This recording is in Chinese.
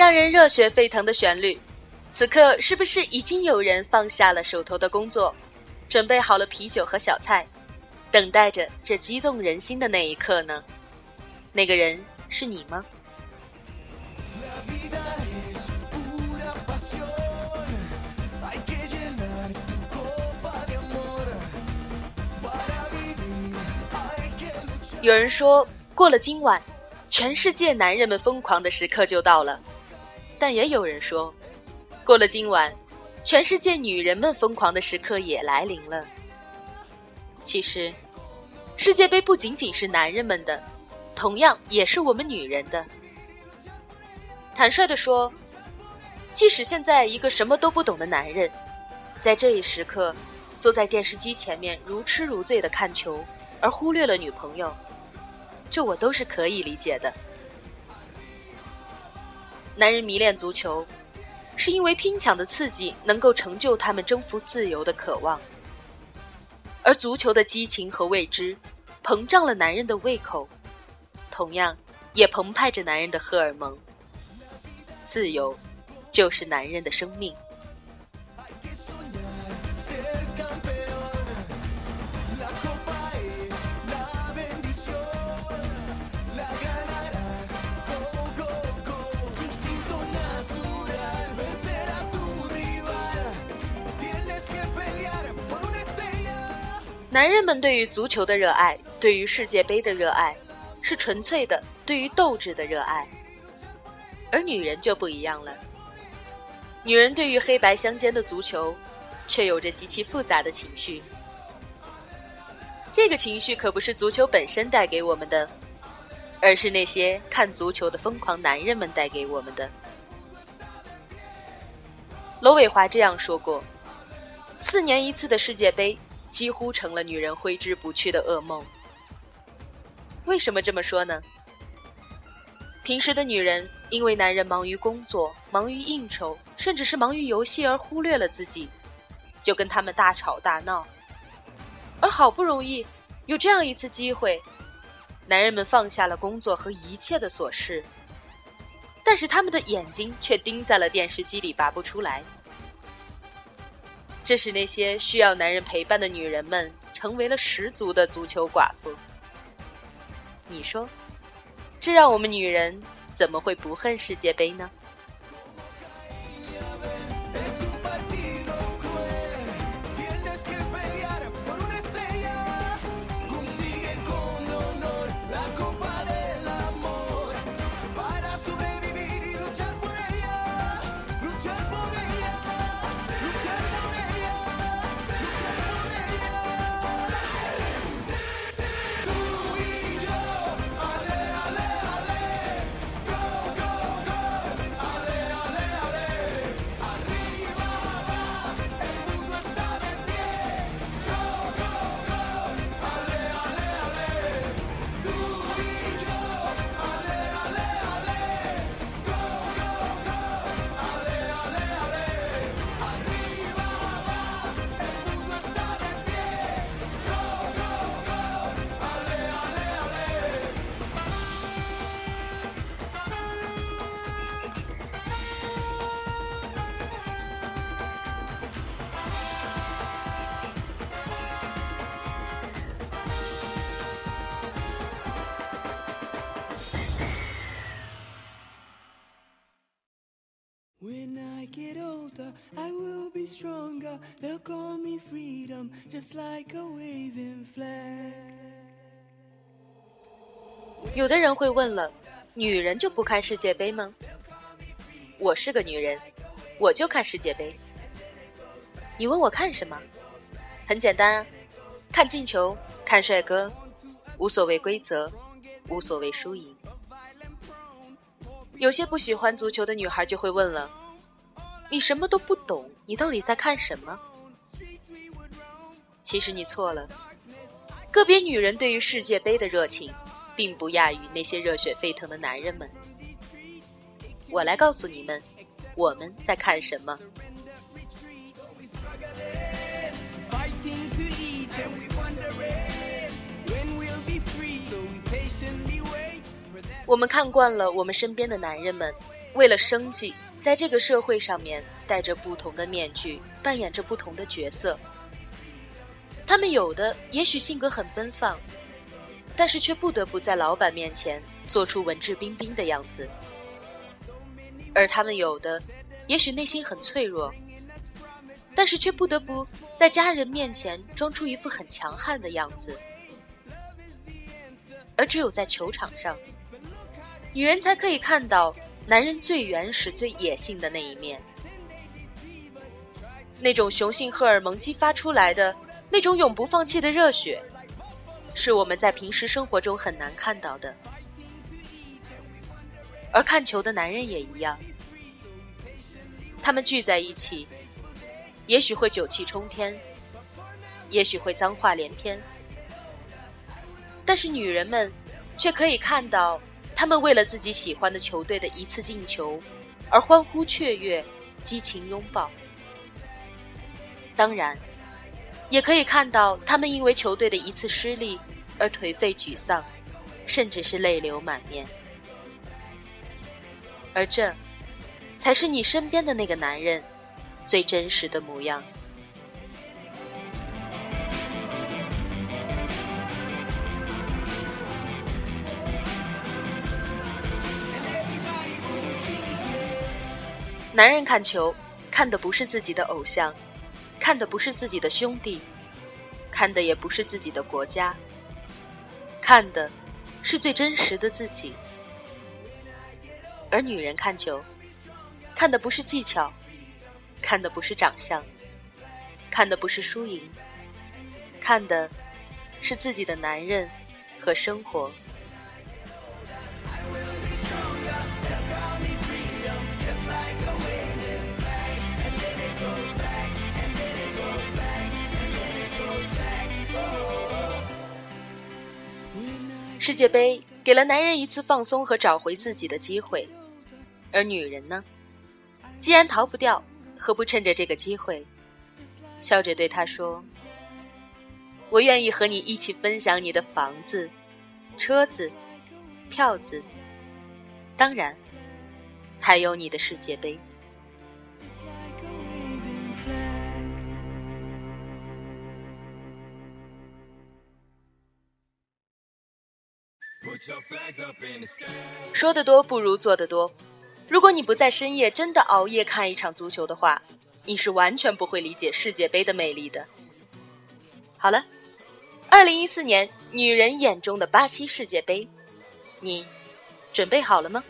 让人热血沸腾的旋律。此刻，是不是已经有人放下了手头的工作，准备好了啤酒和小菜，等待着这激动人心的那一刻呢？那个人是你吗？有人说过了今晚，全世界男人们疯狂的时刻就到了，但也有人说，过了今晚，全世界女人们疯狂的时刻也来临了。其实，世界杯不仅仅是男人们的，同样也是我们女人的。坦率的说，即使现在一个什么都不懂的男人，在这一时刻，坐在电视机前面如痴如醉的看球，而忽略了女朋友。这我都是可以理解的。男人迷恋足球，是因为拼抢的刺激能够成就他们征服自由的渴望，而足球的激情和未知，膨胀了男人的胃口，同样也澎湃着男人的荷尔蒙。自由，就是男人的生命。男人们对于足球的热爱，对于世界杯的热爱，是纯粹的对于斗志的热爱。而女人就不一样了，女人对于黑白相间的足球，却有着极其复杂的情绪。这个情绪可不是足球本身带给我们的，而是那些看足球的疯狂男人们带给我们的。罗伟华这样说过：“四年一次的世界杯。”几乎成了女人挥之不去的噩梦。为什么这么说呢？平时的女人因为男人忙于工作、忙于应酬，甚至是忙于游戏而忽略了自己，就跟他们大吵大闹。而好不容易有这样一次机会，男人们放下了工作和一切的琐事，但是他们的眼睛却盯在了电视机里，拔不出来。这使那些需要男人陪伴的女人们成为了十足的足球寡妇。你说，这让我们女人怎么会不恨世界杯呢？When i get older i will be stronger. They'll call me freedom just like a waving flag. 有的人会问了女人就不看世界杯吗？我是个女人我就看世界杯。你问我看什么？很简单啊看进球看帅哥无所谓规则无所谓输赢。有些不喜欢足球的女孩就会问了。你什么都不懂，你到底在看什么？其实你错了，个别女人对于世界杯的热情，并不亚于那些热血沸腾的男人们。我来告诉你们，我们在看什么。我们看惯了我们身边的男人们。为了生计，在这个社会上面戴着不同的面具，扮演着不同的角色。他们有的也许性格很奔放，但是却不得不在老板面前做出文质彬彬的样子；而他们有的也许内心很脆弱，但是却不得不在家人面前装出一副很强悍的样子。而只有在球场上，女人才可以看到男人最原始、最野性的那一面，那种雄性荷尔蒙激发出来的。那种永不放弃的热血，是我们在平时生活中很难看到的。而看球的男人也一样，他们聚在一起，也许会酒气冲天，也许会脏话连篇，但是女人们却可以看到，他们为了自己喜欢的球队的一次进球而欢呼雀跃、激情拥抱。当然。也可以看到，他们因为球队的一次失利而颓废沮丧，甚至是泪流满面。而这，才是你身边的那个男人最真实的模样。男人看球，看的不是自己的偶像。看的不是自己的兄弟，看的也不是自己的国家，看的是最真实的自己。而女人看球，看的不是技巧，看的不是长相，看的不是输赢，看的是自己的男人和生活。世界杯给了男人一次放松和找回自己的机会，而女人呢？既然逃不掉，何不趁着这个机会，笑着对他说：“我愿意和你一起分享你的房子、车子、票子，当然，还有你的世界杯。”说得多不如做得多。如果你不在深夜真的熬夜看一场足球的话，你是完全不会理解世界杯的魅力的。好了，二零一四年女人眼中的巴西世界杯，你准备好了吗？